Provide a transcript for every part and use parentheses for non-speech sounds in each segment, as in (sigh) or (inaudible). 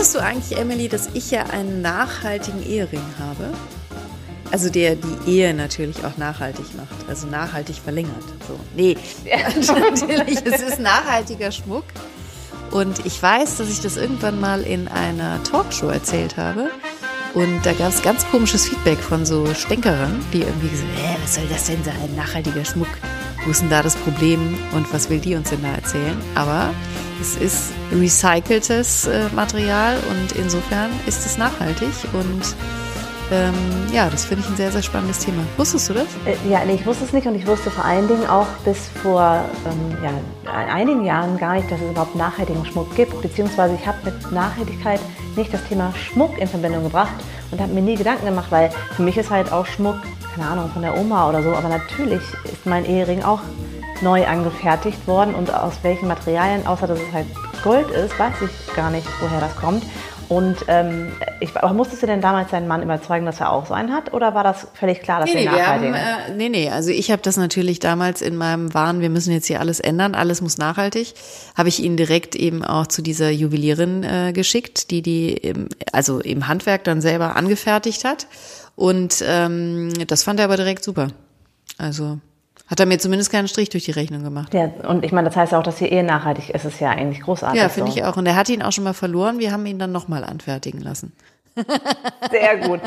Wusstest du eigentlich, Emily, dass ich ja einen nachhaltigen Ehering habe? Also der die Ehe natürlich auch nachhaltig macht, also nachhaltig verlängert. So. Nee, (laughs) (laughs) natürlich, es ist nachhaltiger Schmuck. Und ich weiß, dass ich das irgendwann mal in einer Talkshow erzählt habe. Und da gab es ganz komisches Feedback von so Stänkerern, die irgendwie gesagt haben, was soll das denn sein, nachhaltiger Schmuck? Wo ist denn da das Problem und was will die uns denn da erzählen? Aber es ist recyceltes äh, Material und insofern ist es nachhaltig und ähm, ja, das finde ich ein sehr, sehr spannendes Thema. Wusstest du das? Äh, ja, nee, ich wusste es nicht und ich wusste vor allen Dingen auch bis vor ähm, ja, einigen Jahren gar nicht, dass es überhaupt nachhaltigen Schmuck gibt. Beziehungsweise ich habe mit Nachhaltigkeit nicht das Thema Schmuck in Verbindung gebracht und habe mir nie Gedanken gemacht, weil für mich ist halt auch Schmuck, keine Ahnung, von der Oma oder so. Aber natürlich ist mein Ehering auch neu angefertigt worden und aus welchen Materialien, außer dass es halt Gold ist, weiß ich gar nicht, woher das kommt. Und ähm, ich, aber musstest du denn damals deinen Mann überzeugen, dass er auch so einen hat? Oder war das völlig klar, dass nee, er nee, nachhaltig ist? Äh, nee, nee, also ich habe das natürlich damals in meinem Wahn, wir müssen jetzt hier alles ändern, alles muss nachhaltig, habe ich ihn direkt eben auch zu dieser Juwelierin äh, geschickt, die die im, also im Handwerk dann selber angefertigt hat. Und ähm, das fand er aber direkt super. Also hat er mir zumindest keinen Strich durch die Rechnung gemacht. Ja, und ich meine, das heißt auch, dass die Ehe nachhaltig ist. ist ja eigentlich großartig. Ja, finde so. ich auch. Und er hat ihn auch schon mal verloren. Wir haben ihn dann nochmal anfertigen lassen. Sehr gut.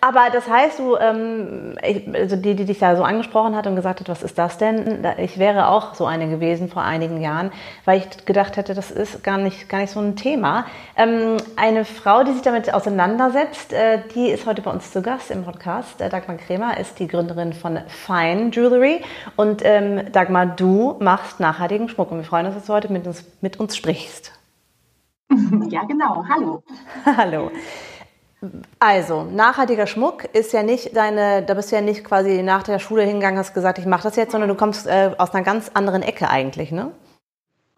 Aber das heißt, du, ähm, ich, also die, die dich da so angesprochen hat und gesagt hat, was ist das denn? Ich wäre auch so eine gewesen vor einigen Jahren, weil ich gedacht hätte, das ist gar nicht, gar nicht so ein Thema. Ähm, eine Frau, die sich damit auseinandersetzt, äh, die ist heute bei uns zu Gast im Podcast. Äh, Dagmar Kremer ist die Gründerin von Fine Jewelry. Und ähm, Dagmar, du machst nachhaltigen Schmuck und wir freuen uns, dass du heute mit uns, mit uns sprichst. (laughs) Ja, genau. Hallo. (laughs) Hallo. Also, nachhaltiger Schmuck ist ja nicht deine, da bist du ja nicht quasi nach der Schule hingegangen, hast gesagt, ich mache das jetzt, sondern du kommst äh, aus einer ganz anderen Ecke eigentlich, ne?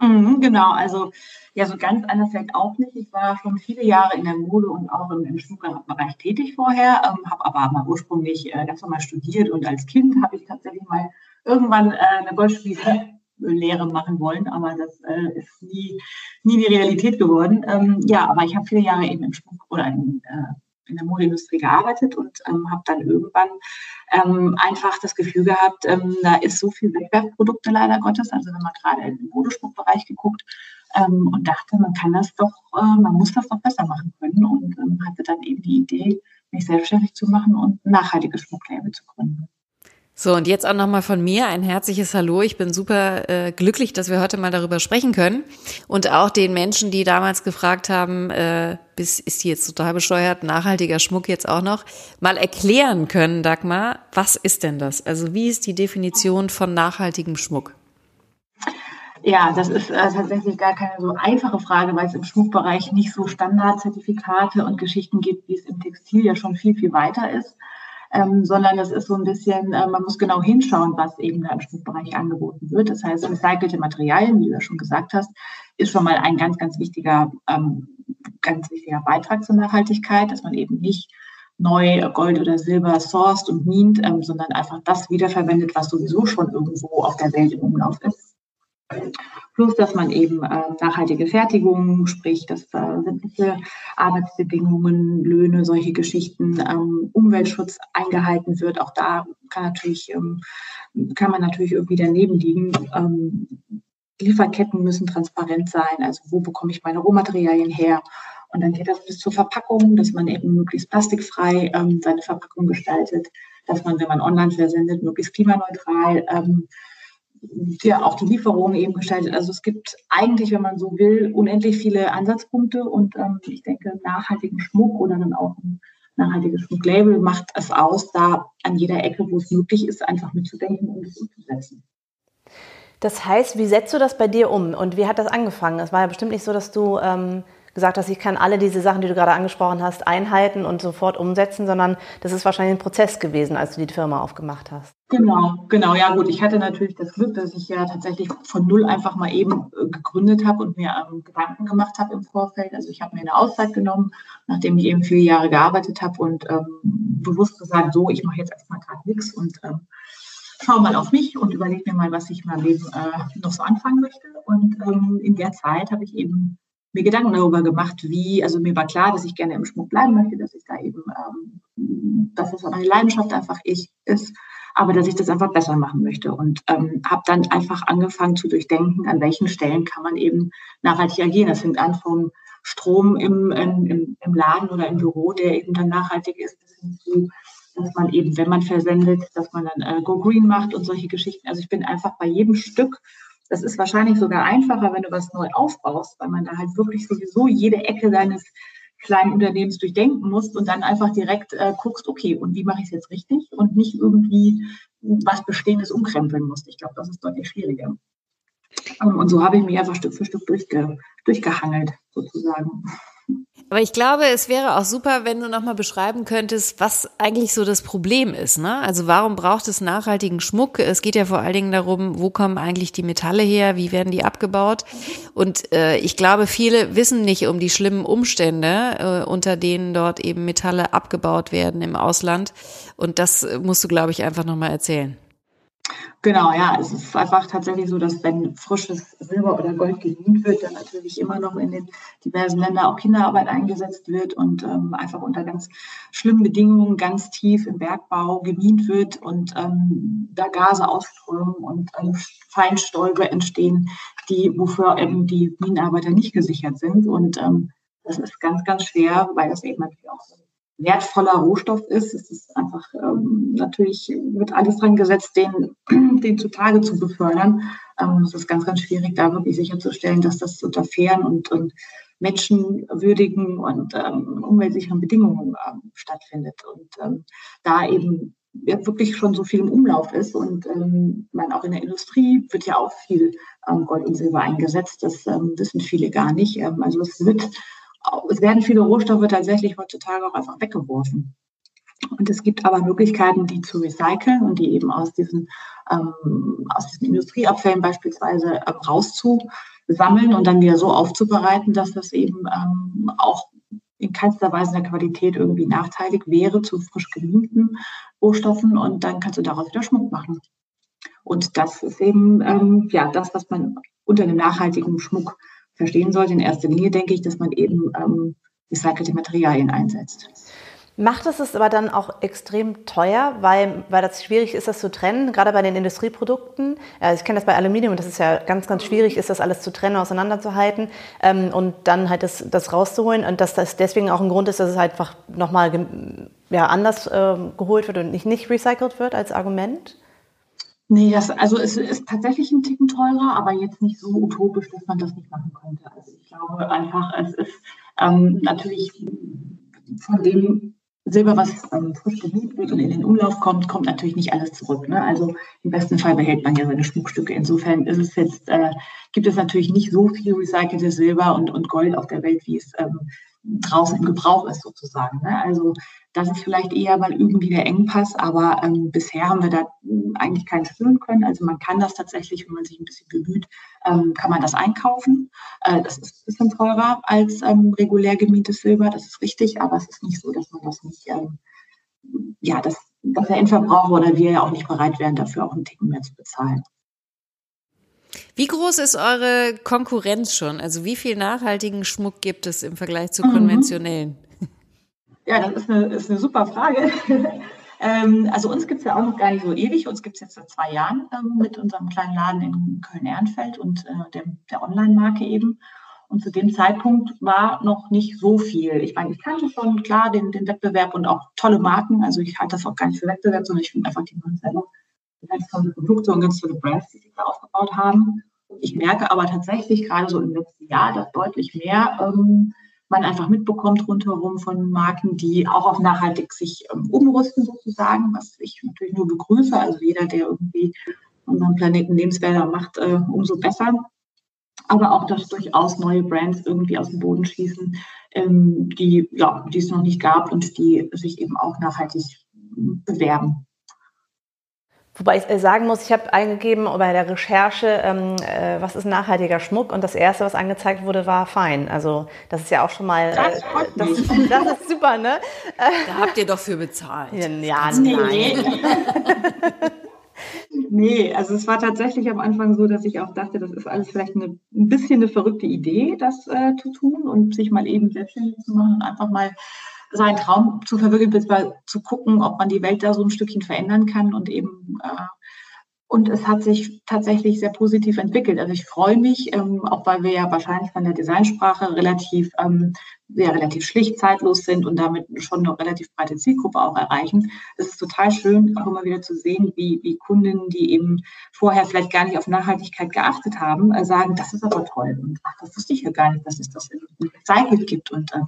Mhm, genau, also ja, so ganz anders vielleicht auch nicht. Ich war schon viele Jahre in der Mode und auch im, im Schmuckbereich tätig vorher, ähm, habe aber mal ursprünglich äh, ganz normal studiert und als Kind habe ich tatsächlich mal irgendwann äh, eine Goldschmiede Lehre machen wollen, aber das äh, ist nie, nie die Realität geworden. Ähm, ja, aber ich habe viele Jahre eben im Schmuck oder in, äh, in der Modeindustrie gearbeitet und ähm, habe dann irgendwann ähm, einfach das Gefühl gehabt, ähm, da ist so viel Wegwerfprodukte leider Gottes, also wenn man gerade im Modeschmuckbereich geguckt ähm, und dachte, man kann das doch, äh, man muss das doch besser machen können und ähm, hatte dann eben die Idee, mich selbstständig zu machen und ein nachhaltiges Schmucklabel zu gründen. So, und jetzt auch nochmal von mir ein herzliches Hallo. Ich bin super äh, glücklich, dass wir heute mal darüber sprechen können. Und auch den Menschen, die damals gefragt haben, äh, bis ist die jetzt total bescheuert, nachhaltiger Schmuck jetzt auch noch, mal erklären können, Dagmar, was ist denn das? Also wie ist die Definition von nachhaltigem Schmuck? Ja, das ist äh, tatsächlich gar keine so einfache Frage, weil es im Schmuckbereich nicht so Standardzertifikate und Geschichten gibt, wie es im Textil ja schon viel, viel weiter ist ähm, sondern es ist so ein bisschen, äh, man muss genau hinschauen, was eben da im Schmuckbereich angeboten wird. Das heißt, recycelte Materialien, wie du ja schon gesagt hast, ist schon mal ein ganz, ganz wichtiger, ähm, ganz wichtiger Beitrag zur Nachhaltigkeit, dass man eben nicht neu Gold oder Silber sourced und mint, ähm, sondern einfach das wiederverwendet, was sowieso schon irgendwo auf der Welt im Umlauf ist. Plus, dass man eben äh, nachhaltige Fertigung, sprich, dass äh, Arbeitsbedingungen, Löhne, solche Geschichten, ähm, Umweltschutz eingehalten wird. Auch da kann natürlich, ähm, kann man natürlich irgendwie daneben liegen. Ähm, Lieferketten müssen transparent sein. Also wo bekomme ich meine Rohmaterialien her? Und dann geht das bis zur Verpackung, dass man eben möglichst plastikfrei ähm, seine Verpackung gestaltet, dass man, wenn man online versendet, möglichst klimaneutral ähm, ja auch die Lieferung eben gestaltet. Also es gibt eigentlich, wenn man so will, unendlich viele Ansatzpunkte und ähm, ich denke, nachhaltigen Schmuck oder dann auch ein nachhaltiges Schmucklabel macht es aus, da an jeder Ecke, wo es möglich ist, einfach mitzudenken und es umzusetzen. Das heißt, wie setzt du das bei dir um und wie hat das angefangen? Es war ja bestimmt nicht so, dass du ähm, gesagt hast, ich kann alle diese Sachen, die du gerade angesprochen hast, einhalten und sofort umsetzen, sondern das ist wahrscheinlich ein Prozess gewesen, als du die Firma aufgemacht hast. Genau, genau. Ja gut, ich hatte natürlich das Glück, dass ich ja tatsächlich von null einfach mal eben äh, gegründet habe und mir ähm, Gedanken gemacht habe im Vorfeld. Also ich habe mir eine Auszeit genommen, nachdem ich eben viele Jahre gearbeitet habe und ähm, bewusst gesagt, so, ich mache jetzt erstmal gerade nichts und ähm, schau mal auf mich und überlege mir mal, was ich in meinem Leben äh, noch so anfangen möchte. Und ähm, in der Zeit habe ich eben mir Gedanken darüber gemacht, wie, also mir war klar, dass ich gerne im Schmuck bleiben möchte, dass ich da eben, ähm, dass es meine Leidenschaft einfach ich ist, aber dass ich das einfach besser machen möchte und ähm, habe dann einfach angefangen zu durchdenken, an welchen Stellen kann man eben nachhaltig agieren. Das fängt an vom Strom im, im, im Laden oder im Büro, der eben dann nachhaltig ist, dass man eben, wenn man versendet, dass man dann äh, Go Green macht und solche Geschichten. Also ich bin einfach bei jedem Stück das ist wahrscheinlich sogar einfacher, wenn du was neu aufbaust, weil man da halt wirklich sowieso jede Ecke deines kleinen Unternehmens durchdenken musst und dann einfach direkt äh, guckst, okay, und wie mache ich es jetzt richtig und nicht irgendwie was Bestehendes umkrempeln musst. Ich glaube, das ist deutlich schwieriger. Und so habe ich mich einfach Stück für Stück durchge durchgehangelt, sozusagen. Aber ich glaube, es wäre auch super, wenn du nochmal beschreiben könntest, was eigentlich so das Problem ist. Ne? Also warum braucht es nachhaltigen Schmuck? Es geht ja vor allen Dingen darum, wo kommen eigentlich die Metalle her? Wie werden die abgebaut? Und äh, ich glaube, viele wissen nicht um die schlimmen Umstände, äh, unter denen dort eben Metalle abgebaut werden im Ausland. Und das musst du, glaube ich, einfach nochmal erzählen. Genau, ja, es ist einfach tatsächlich so, dass wenn frisches Silber oder Gold gedient wird, dann natürlich immer noch in den diversen Ländern auch Kinderarbeit eingesetzt wird und ähm, einfach unter ganz schlimmen Bedingungen ganz tief im Bergbau gemint wird und ähm, da Gase ausströmen und ähm, Feinstäube entstehen, die wofür eben die Minenarbeiter nicht gesichert sind. Und ähm, das ist ganz, ganz schwer, weil das eben natürlich auch so wertvoller Rohstoff ist. Es ist einfach ähm, natürlich wird alles dran gesetzt, den, (clears throat) den zutage zu befördern. Ähm, es ist ganz, ganz schwierig, da wirklich sicherzustellen, dass das unter fairen und, und menschenwürdigen und ähm, umweltsicheren Bedingungen ähm, stattfindet. Und ähm, da eben wirklich schon so viel im Umlauf ist und ähm, man auch in der Industrie wird ja auch viel ähm, Gold und Silber eingesetzt. Das ähm, wissen viele gar nicht. Ähm, also es wird es werden viele Rohstoffe tatsächlich heutzutage auch einfach weggeworfen. Und es gibt aber Möglichkeiten, die zu recyceln und die eben aus diesen, ähm, aus diesen Industrieabfällen beispielsweise äh, rauszusammeln und dann wieder so aufzubereiten, dass das eben ähm, auch in keinster Weise der Qualität irgendwie nachteilig wäre zu frisch geliehenen Rohstoffen und dann kannst du daraus wieder Schmuck machen. Und das ist eben ähm, ja das, was man unter einem nachhaltigen Schmuck verstehen sollte. In erster Linie denke ich, dass man eben ähm, recycelte Materialien einsetzt. Macht es es aber dann auch extrem teuer, weil, weil das schwierig ist, das zu trennen, gerade bei den Industrieprodukten. Also ich kenne das bei Aluminium, das ist ja ganz, ganz schwierig, ist das alles zu trennen, auseinanderzuhalten ähm, und dann halt das, das rauszuholen. Und dass das deswegen auch ein Grund ist, dass es halt einfach nochmal ja, anders äh, geholt wird und nicht, nicht recycelt wird als Argument? Nee, das, also es ist tatsächlich ein Ticken teurer, aber jetzt nicht so utopisch, dass man das nicht machen könnte. Also ich glaube einfach, es ist ähm, natürlich von dem Silber, was ähm, frisch geliebt wird und in den Umlauf kommt, kommt natürlich nicht alles zurück. Ne? Also im besten Fall behält man ja seine Schmuckstücke. Insofern ist es jetzt, äh, gibt es natürlich nicht so viel recyceltes Silber und, und Gold auf der Welt, wie es ähm, draußen im Gebrauch ist sozusagen. Ne? Also das ist vielleicht eher mal irgendwie der Engpass, aber ähm, bisher haben wir da hm, eigentlich keinen spüren können. Also man kann das tatsächlich, wenn man sich ein bisschen bemüht, ähm, kann man das einkaufen. Äh, das ist ein bisschen teurer als ähm, regulär gemientes Silber, das ist richtig, aber es ist nicht so, dass man das nicht, ähm, ja, dass, dass der Endverbraucher oder wir ja auch nicht bereit wären, dafür auch einen Ticken mehr zu bezahlen. Wie groß ist eure Konkurrenz schon? Also wie viel nachhaltigen Schmuck gibt es im Vergleich zu mhm. konventionellen? Ja, das ist eine, ist eine super Frage. (laughs) ähm, also uns gibt es ja auch noch gar nicht so ewig. Uns gibt es jetzt seit zwei Jahren ähm, mit unserem kleinen Laden in Köln-Ehrenfeld und äh, der, der Online-Marke eben. Und zu dem Zeitpunkt war noch nicht so viel. Ich meine, ich kannte schon klar den, den Wettbewerb und auch tolle Marken. Also ich halte das auch gar nicht für Wettbewerb, sondern ich finde einfach die Marken selber ganz tolle Produkte und ganz tolle Brands, die sich da aufgebaut haben. Ich merke aber tatsächlich gerade so im letzten Jahr, dass deutlich mehr ähm, man einfach mitbekommt rundherum von Marken, die auch auf nachhaltig sich ähm, umrüsten sozusagen, was ich natürlich nur begrüße. Also jeder, der irgendwie unseren Planeten lebenswerter macht, äh, umso besser. Aber auch, dass durchaus neue Brands irgendwie aus dem Boden schießen, ähm, die, ja, die es noch nicht gab und die sich eben auch nachhaltig bewerben. Wobei ich äh, sagen muss, ich habe eingegeben bei der Recherche, ähm, äh, was ist nachhaltiger Schmuck? Und das erste, was angezeigt wurde, war fein. Also das ist ja auch schon mal. Äh, das, das, (laughs) das, ist super, ne? Da habt ihr doch für bezahlt. Ja, ja nein. (laughs) nee, also es war tatsächlich am Anfang so, dass ich auch dachte, das ist alles vielleicht eine, ein bisschen eine verrückte Idee, das äh, zu tun und sich mal eben selbstständig zu machen und einfach mal seinen Traum zu verwirklichen, zu gucken, ob man die Welt da so ein Stückchen verändern kann und eben äh, und es hat sich tatsächlich sehr positiv entwickelt. Also ich freue mich, ähm, auch weil wir ja wahrscheinlich von der Designsprache relativ, ähm, ja, relativ schlicht, zeitlos sind und damit schon eine relativ breite Zielgruppe auch erreichen. Es ist total schön, auch immer wieder zu sehen, wie, wie Kunden, die eben vorher vielleicht gar nicht auf Nachhaltigkeit geachtet haben, äh, sagen, das ist aber toll. Und ach, das wusste ich ja gar nicht, dass es das in Recycle gibt und äh,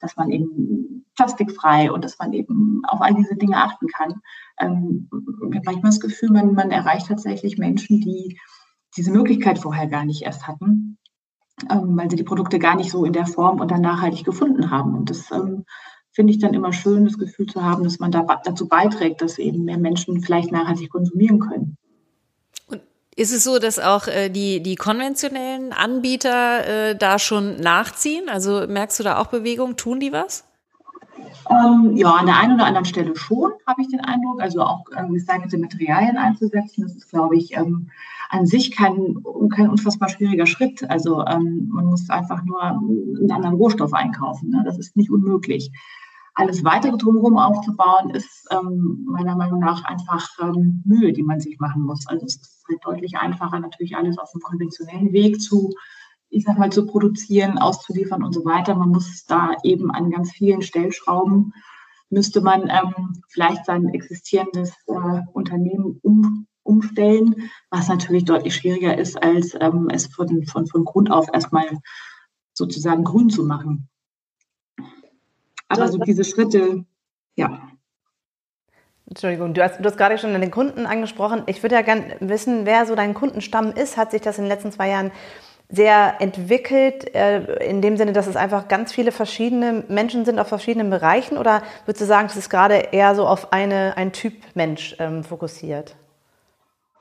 dass man eben plastikfrei und dass man eben auf all diese Dinge achten kann ähm, manchmal das Gefühl, man, man erreicht tatsächlich Menschen, die diese Möglichkeit vorher gar nicht erst hatten, ähm, weil sie die Produkte gar nicht so in der Form und dann nachhaltig gefunden haben. Und das ähm, finde ich dann immer schön, das Gefühl zu haben, dass man da, dazu beiträgt, dass eben mehr Menschen vielleicht nachhaltig konsumieren können. Und ist es so, dass auch äh, die, die konventionellen Anbieter äh, da schon nachziehen? Also merkst du da auch Bewegung? Tun die was? Ähm, ja, an der einen oder anderen Stelle schon, habe ich den Eindruck. Also auch ähm, recycelte Materialien einzusetzen, das ist, glaube ich, ähm, an sich kein, kein unfassbar schwieriger Schritt. Also ähm, man muss einfach nur einen anderen Rohstoff einkaufen. Ne? Das ist nicht unmöglich. Alles weitere drumherum aufzubauen, ist ähm, meiner Meinung nach einfach ähm, Mühe, die man sich machen muss. Also es ist halt deutlich einfacher, natürlich alles auf dem konventionellen Weg zu ich sag mal, zu produzieren, auszuliefern und so weiter. Man muss da eben an ganz vielen Stellschrauben, müsste man ähm, vielleicht sein existierendes äh, Unternehmen um, umstellen, was natürlich deutlich schwieriger ist, als ähm, es von, von, von Grund auf erstmal sozusagen grün zu machen. Aber so diese Schritte, ja. Entschuldigung, du hast, du hast gerade schon den Kunden angesprochen. Ich würde ja gerne wissen, wer so dein Kundenstamm ist. Hat sich das in den letzten zwei Jahren sehr entwickelt, äh, in dem Sinne, dass es einfach ganz viele verschiedene Menschen sind auf verschiedenen Bereichen? Oder würdest du sagen, es ist gerade eher so auf eine, ein Typ Mensch ähm, fokussiert?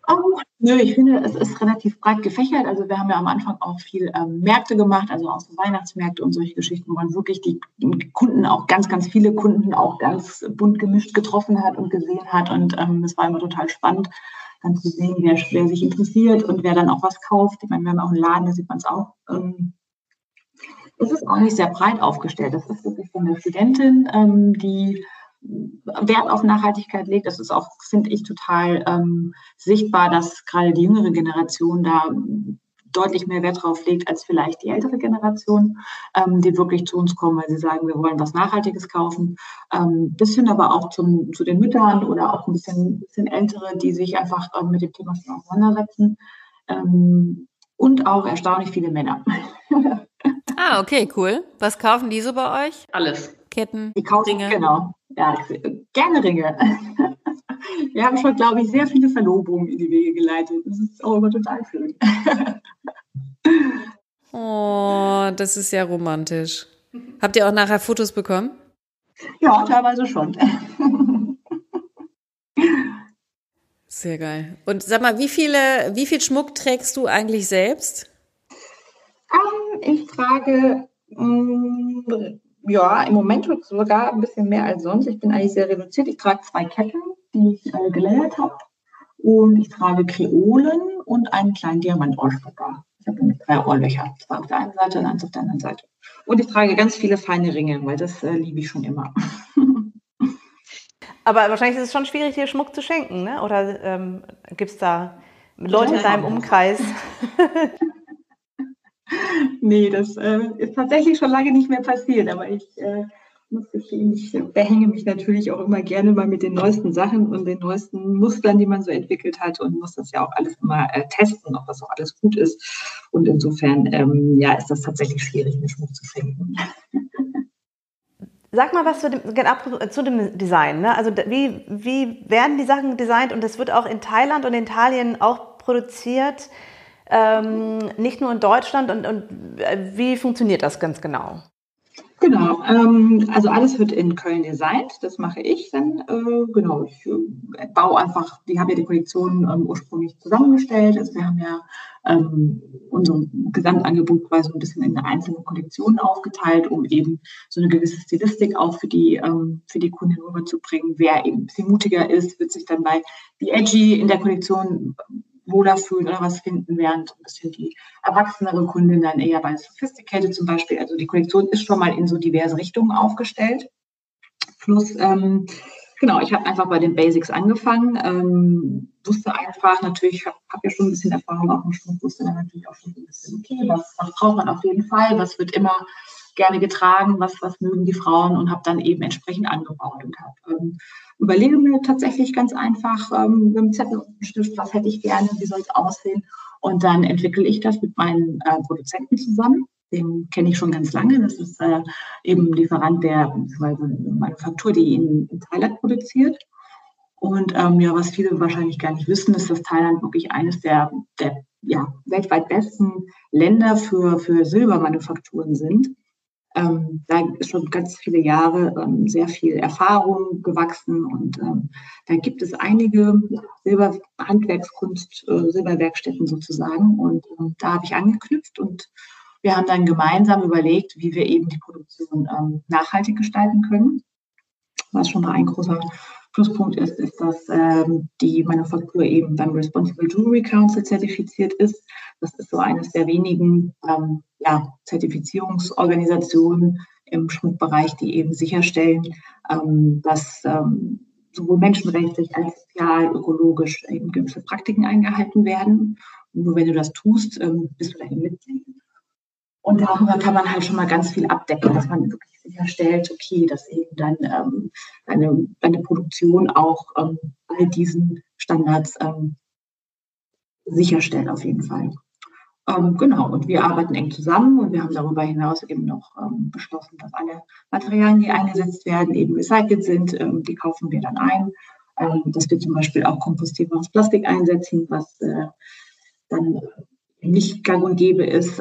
Oh, nö, ich finde, es ist relativ breit gefächert. Also wir haben ja am Anfang auch viel ähm, Märkte gemacht, also auch so Weihnachtsmärkte und solche Geschichten, wo man wirklich die Kunden, auch ganz, ganz viele Kunden auch ganz bunt gemischt getroffen hat und gesehen hat. Und ähm, das war immer total spannend dann zu sehen, wer, wer sich interessiert und wer dann auch was kauft. Ich meine, wir haben auch einen Laden, da sieht man es auch. Ähm, es ist auch nicht sehr breit aufgestellt. Das ist wirklich von der Studentin, ähm, die Wert auf Nachhaltigkeit legt. Das ist auch, finde ich, total ähm, sichtbar, dass gerade die jüngere Generation da deutlich mehr Wert drauf legt als vielleicht die ältere Generation, ähm, die wirklich zu uns kommen, weil sie sagen, wir wollen was Nachhaltiges kaufen. Ähm, bisschen aber auch zum, zu den Müttern oder auch ein bisschen, bisschen ältere, die sich einfach ähm, mit dem Thema schon auseinandersetzen. Ähm, und auch erstaunlich viele Männer. (laughs) ah, okay, cool. Was kaufen die so bei euch? Alles. Ketten, die kaufen, Ringe? Genau. Ja, gerne Ringe. Wir haben schon, glaube ich, sehr viele Verlobungen in die Wege geleitet. Das ist auch immer total schön. (laughs) Oh, das ist ja romantisch. Habt ihr auch nachher Fotos bekommen? Ja, teilweise schon. Sehr geil. Und sag mal, wie viele, wie viel Schmuck trägst du eigentlich selbst? Um, ähm, ich trage um, mm, ja im Moment sogar ein bisschen mehr als sonst. Ich bin eigentlich sehr reduziert. Ich trage zwei Ketten, die ich äh, gelayert habe. Und ich trage Kreolen und einen kleinen Diamantohrstecker. Ich habe nämlich drei Ohrlöcher. Zwei auf der einen Seite und eins auf der anderen Seite. Und ich trage ganz viele feine Ringe, weil das äh, liebe ich schon immer. (laughs) Aber wahrscheinlich ist es schon schwierig, dir Schmuck zu schenken, ne? Oder ähm, gibt es da Leute in deinem Umkreis? (laughs) (laughs) nee, das äh, ist tatsächlich schon lange nicht mehr passiert, aber ich äh, muss gestehen, ich behänge mich natürlich auch immer gerne mal mit den neuesten Sachen und den neuesten Mustern, die man so entwickelt hat und muss das ja auch alles immer äh, testen, ob das auch alles gut ist. Und insofern, ähm, ja, ist das tatsächlich schwierig, mir Schmuck zu finden. Sag mal was zu dem, zu dem Design. Ne? Also wie, wie werden die Sachen designt und es wird auch in Thailand und in Italien auch produziert, ähm, nicht nur in Deutschland. Und, und äh, wie funktioniert das ganz genau? Genau, ähm, also alles wird in Köln designt, das mache ich dann. Äh, genau, ich äh, baue einfach, die haben ja die Kollektion ähm, ursprünglich zusammengestellt. Also wir haben ja ähm, unser Gesamtangebot quasi ein bisschen in einzelne Kollektionen aufgeteilt, um eben so eine gewisse Stilistik auch für die, ähm, für die Kundin rüberzubringen. Wer eben ein bisschen mutiger ist, wird sich dann bei The Edgy in der Kollektion wohler fühlen oder was finden, während ein bisschen die erwachsenere Kundin dann eher bei Sophisticated zum Beispiel. Also die Kollektion ist schon mal in so diverse Richtungen aufgestellt. Plus, ähm, genau, ich habe einfach bei den Basics angefangen, ähm, wusste einfach natürlich, ich habe hab ja schon ein bisschen Erfahrung auf dem Schmuck, wusste dann natürlich auch schon ein bisschen, okay, was, was braucht man auf jeden Fall, was wird immer gerne getragen, was, was mögen die Frauen und habe dann eben entsprechend angebaut und habe ähm, überlege mir tatsächlich ganz einfach ähm, mit dem Zettel und Stift, was hätte ich gerne, wie soll es aussehen und dann entwickle ich das mit meinen äh, Produzenten zusammen. Den kenne ich schon ganz lange. Das ist äh, eben Lieferant der Manufaktur, die in, in Thailand produziert. Und ähm, ja, was viele wahrscheinlich gar nicht wissen, ist, dass Thailand wirklich eines der, der ja, weltweit besten Länder für, für Silbermanufakturen sind. Ähm, da ist schon ganz viele Jahre ähm, sehr viel Erfahrung gewachsen und ähm, da gibt es einige Silberhandwerkskunst, äh, Silberwerkstätten sozusagen und ähm, da habe ich angeknüpft und wir haben dann gemeinsam überlegt, wie wir eben die Produktion ähm, nachhaltig gestalten können. Was schon mal ein großer Pluspunkt ist, ist, dass ähm, die Manufaktur eben beim Responsible Jewelry Council zertifiziert ist. Das ist so eines der wenigen ähm, ja, Zertifizierungsorganisationen im Schmuckbereich, die eben sicherstellen, ähm, dass ähm, sowohl menschenrechtlich als sozial, ökologisch eben gewisse Praktiken eingehalten werden. Und nur wenn du das tust, ähm, bist du dahin Mitglied. Und darüber kann man halt schon mal ganz viel abdecken, dass man wirklich sicherstellt, okay, dass eben dann ähm, eine, eine Produktion auch ähm, all diesen Standards ähm, sicherstellt auf jeden Fall. Ähm, genau, und wir arbeiten eng zusammen und wir haben darüber hinaus eben noch ähm, beschlossen, dass alle Materialien, die eingesetzt werden, eben recycelt sind. Ähm, die kaufen wir dann ein. Ähm, dass wir zum Beispiel auch kompostierbares Plastik einsetzen, was äh, dann nicht gang und gäbe ist.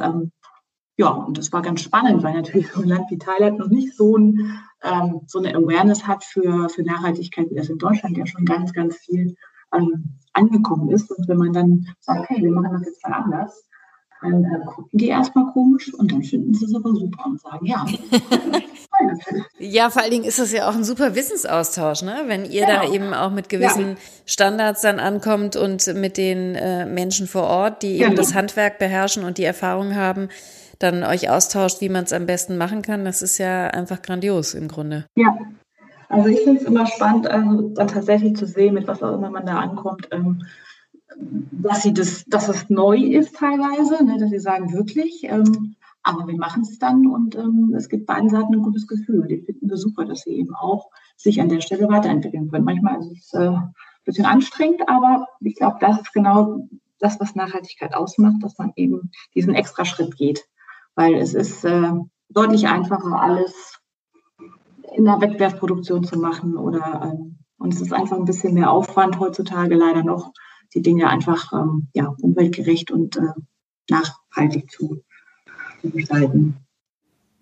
Ähm, ja, und das war ganz spannend, weil natürlich (laughs) so ein Land wie Thailand noch nicht so, ein, ähm, so eine Awareness hat für, für Nachhaltigkeit, wie das in Deutschland ja schon ganz, ganz viel angekommen ist. Und wenn man dann sagt, okay, wir machen das jetzt mal anders, dann äh, gucken die erstmal komisch und dann finden sie es aber super und sagen, ja. (laughs) ja, vor allen Dingen ist das ja auch ein super Wissensaustausch, ne? Wenn ihr genau. da eben auch mit gewissen ja. Standards dann ankommt und mit den äh, Menschen vor Ort, die eben genau. das Handwerk beherrschen und die Erfahrung haben, dann euch austauscht, wie man es am besten machen kann. Das ist ja einfach grandios im Grunde. Ja, also ich finde es immer spannend, also dann tatsächlich zu sehen, mit was auch immer man da ankommt. Ähm, dass sie das, dass es neu ist teilweise, ne, dass sie sagen, wirklich, ähm, aber wir machen es dann und ähm, es gibt beiden Seiten ein gutes Gefühl. Die finden wir super, dass sie eben auch sich an der Stelle weiterentwickeln können. Manchmal ist es äh, ein bisschen anstrengend, aber ich glaube, das ist genau das, was Nachhaltigkeit ausmacht, dass man eben diesen extra Schritt geht. Weil es ist äh, deutlich einfacher, alles in der Wettbewerbsproduktion zu machen oder ähm, und es ist einfach ein bisschen mehr Aufwand heutzutage leider noch, die Dinge einfach ähm, ja, umweltgerecht und äh, nachhaltig zu, zu gestalten.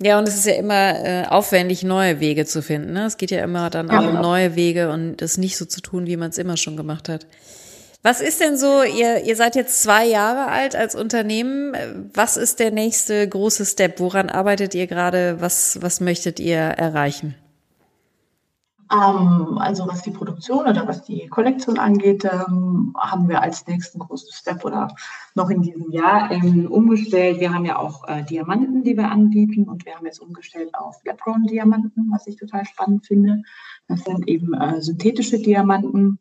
Ja, und es ist ja immer äh, aufwendig, neue Wege zu finden. Ne? Es geht ja immer dann auch ja, um neue Wege und das nicht so zu tun, wie man es immer schon gemacht hat. Was ist denn so, ihr, ihr seid jetzt zwei Jahre alt als Unternehmen. Was ist der nächste große Step? Woran arbeitet ihr gerade? Was, was möchtet ihr erreichen? Ähm, also was die Produktion oder was die Kollektion angeht, ähm, haben wir als nächsten großen Step oder noch in diesem Jahr ähm, umgestellt. Wir haben ja auch äh, Diamanten, die wir anbieten und wir haben jetzt umgestellt auf Lab-Grown-Diamanten, was ich total spannend finde. Das sind eben äh, synthetische Diamanten,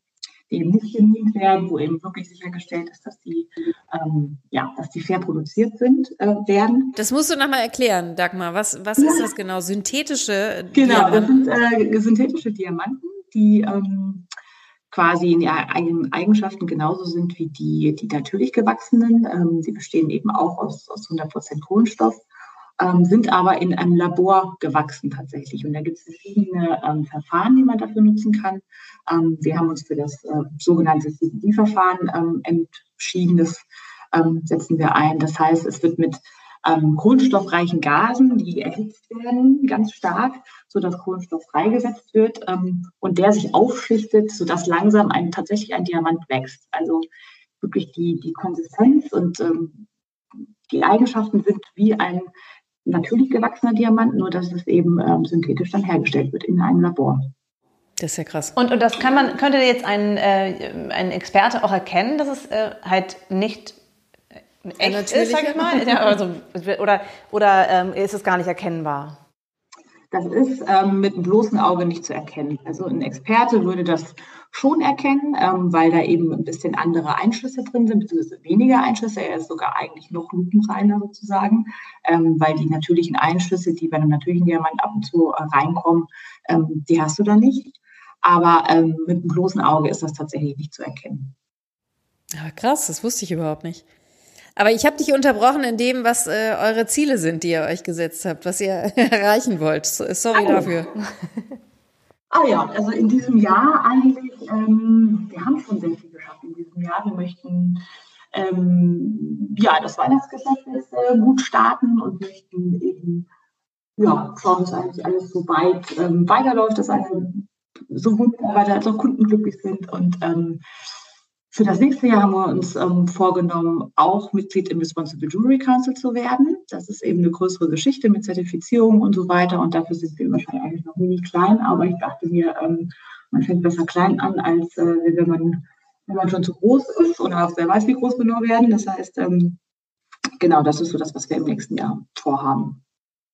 die eben nicht gemimt werden, wo eben wirklich sichergestellt ist, dass die, ähm, ja, dass die fair produziert sind, äh, werden. Das musst du nochmal erklären, Dagmar. Was, was ja. ist das genau? Synthetische Genau, Diamanten? das sind äh, synthetische Diamanten, die ähm, quasi in ihren Eigenschaften genauso sind wie die, die natürlich gewachsenen. Ähm, sie bestehen eben auch aus, aus 100% Kohlenstoff ähm, sind aber in einem Labor gewachsen tatsächlich. Und da gibt es verschiedene ähm, Verfahren, die man dafür nutzen kann. Ähm, wir haben uns für das äh, sogenannte CBD-Verfahren ähm, entschieden. Das ähm, setzen wir ein. Das heißt, es wird mit ähm, kohlenstoffreichen Gasen, die erhitzt werden ganz stark, sodass Kohlenstoff freigesetzt wird und der sich aufschichtet, sodass langsam ein, tatsächlich ein Diamant wächst. Also wirklich die, die Konsistenz und die Eigenschaften sind wie ein natürlich gewachsener Diamant, nur dass es eben ähm, synthetisch dann hergestellt wird in einem Labor. Das ist ja krass. Und, und das kann man, könnte jetzt ein, äh, ein Experte auch erkennen, dass es äh, halt nicht echt ja, ist, sag ich mal? Ja, also, oder oder ähm, ist es gar nicht erkennbar? Das ist ähm, mit dem bloßen Auge nicht zu erkennen. Also ein Experte würde das schon erkennen, ähm, weil da eben ein bisschen andere Einschlüsse drin sind, beziehungsweise weniger Einschlüsse. Er ist sogar eigentlich noch lupenreiner sozusagen, ähm, weil die natürlichen Einschlüsse, die bei einem natürlichen Diamant ab und zu äh, reinkommen, ähm, die hast du da nicht. Aber ähm, mit dem bloßen Auge ist das tatsächlich nicht zu erkennen. Ja, krass, das wusste ich überhaupt nicht. Aber ich habe dich unterbrochen in dem, was äh, eure Ziele sind, die ihr euch gesetzt habt, was ihr (laughs) erreichen wollt. Sorry oh. dafür. (laughs) Ah ja, also in diesem Jahr eigentlich, ähm, wir haben schon sehr viel geschafft in diesem Jahr. Wir möchten ähm, ja das Weihnachtsgeschäft jetzt äh, gut starten und möchten eben ja schauen, dass eigentlich alles so weit ähm, weiterläuft, dass alle sowohl Mitarbeiter als auch Kunden glücklich sind und ähm, für das nächste Jahr haben wir uns ähm, vorgenommen, auch Mitglied im Responsible Jewelry Council zu werden. Das ist eben eine größere Geschichte mit Zertifizierung und so weiter. Und dafür sind wir wahrscheinlich eigentlich noch wenig klein. Aber ich dachte mir, ähm, man fängt besser klein an, als äh, wenn, man, wenn man schon zu groß ist oder wer weiß, wie groß wir nur werden. Das heißt, ähm, genau, das ist so das, was wir im nächsten Jahr vorhaben.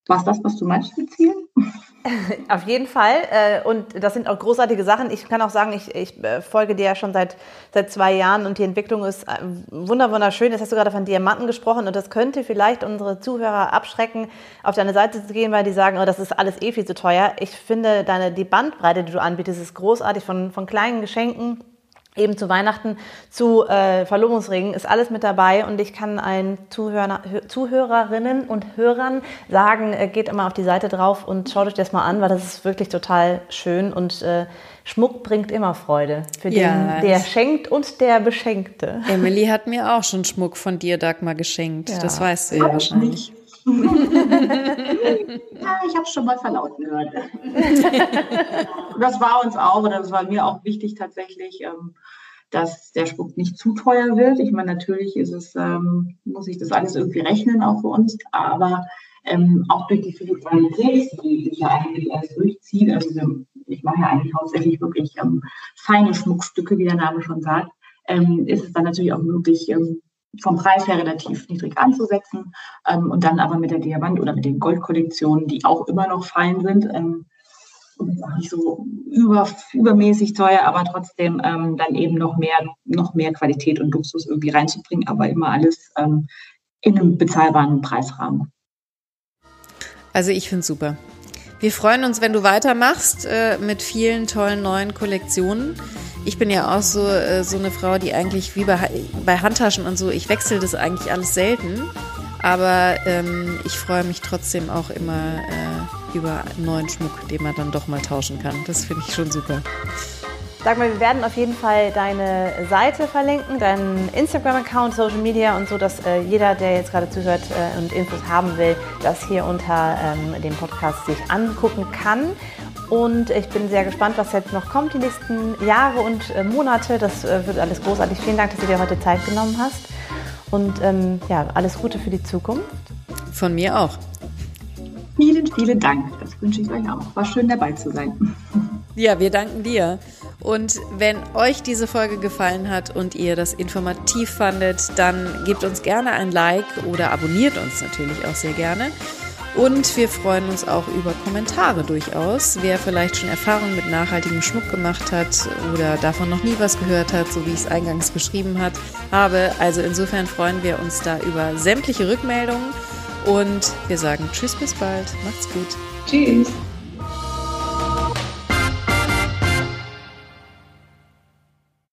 War es das, was du meinst mit Zielen? (laughs) Auf jeden Fall. Äh, und das sind auch großartige Sachen. Ich kann auch sagen, ich, ich äh, folge dir ja schon seit, seit zwei Jahren und die Entwicklung ist äh, wunderschön. Jetzt hast du gerade von Diamanten gesprochen und das könnte vielleicht unsere Zuhörer abschrecken, auf deine Seite zu gehen, weil die sagen, oh, das ist alles eh viel zu teuer. Ich finde, deine, die Bandbreite, die du anbietest, ist großartig von, von kleinen Geschenken eben zu Weihnachten, zu äh, Verlobungsringen, ist alles mit dabei und ich kann allen Zuhörer, Zuhörerinnen und Hörern sagen, äh, geht immer auf die Seite drauf und schaut euch das mal an, weil das ist wirklich total schön und äh, Schmuck bringt immer Freude für den, ja, der schenkt und der Beschenkte. Emily (laughs) hat mir auch schon Schmuck von dir, Dagmar, geschenkt. Ja. Das weißt du ja wahrscheinlich. Ja, ich habe es schon mal verlauten gehört. (laughs) das war uns auch, oder das war mir auch wichtig tatsächlich, ähm, dass der Schmuck nicht zu teuer wird. Ich meine, natürlich ist es, ähm, muss ich das alles irgendwie rechnen, auch für uns, aber ähm, auch durch die Filigranität, die sich ja eigentlich erst durchzieht. Also ich mache ja eigentlich hauptsächlich wirklich ähm, feine Schmuckstücke, wie der Name schon sagt, ähm, ist es dann natürlich auch möglich, ähm, vom Preis her relativ niedrig anzusetzen ähm, und dann aber mit der Diamant- oder mit den Goldkollektionen, die auch immer noch fein sind, ähm, nicht so über, übermäßig teuer, aber trotzdem ähm, dann eben noch mehr, noch mehr Qualität und Luxus irgendwie reinzubringen, aber immer alles ähm, in einem bezahlbaren Preisrahmen. Also ich finde es super. Wir freuen uns, wenn du weitermachst äh, mit vielen tollen neuen Kollektionen. Ich bin ja auch so, äh, so eine Frau, die eigentlich wie bei, bei Handtaschen und so, ich wechsle das eigentlich alles selten. Aber ähm, ich freue mich trotzdem auch immer äh, über neuen Schmuck, den man dann doch mal tauschen kann. Das finde ich schon super. Sag mal, wir werden auf jeden Fall deine Seite verlinken, deinen Instagram-Account, Social Media und so, dass äh, jeder, der jetzt gerade zuhört äh, und Infos haben will, das hier unter ähm, dem Podcast sich angucken kann. Und ich bin sehr gespannt, was jetzt noch kommt, die nächsten Jahre und äh, Monate. Das äh, wird alles großartig. Vielen Dank, dass du dir heute Zeit genommen hast. Und ähm, ja, alles Gute für die Zukunft. Von mir auch. Vielen, vielen Dank. Das wünsche ich euch auch. War schön dabei zu sein. Ja, wir danken dir. Und wenn euch diese Folge gefallen hat und ihr das informativ fandet, dann gebt uns gerne ein Like oder abonniert uns natürlich auch sehr gerne. Und wir freuen uns auch über Kommentare durchaus. Wer vielleicht schon Erfahrungen mit nachhaltigem Schmuck gemacht hat oder davon noch nie was gehört hat, so wie ich es eingangs beschrieben hat, habe. Also insofern freuen wir uns da über sämtliche Rückmeldungen. Und wir sagen Tschüss, bis bald. Macht's gut. Tschüss.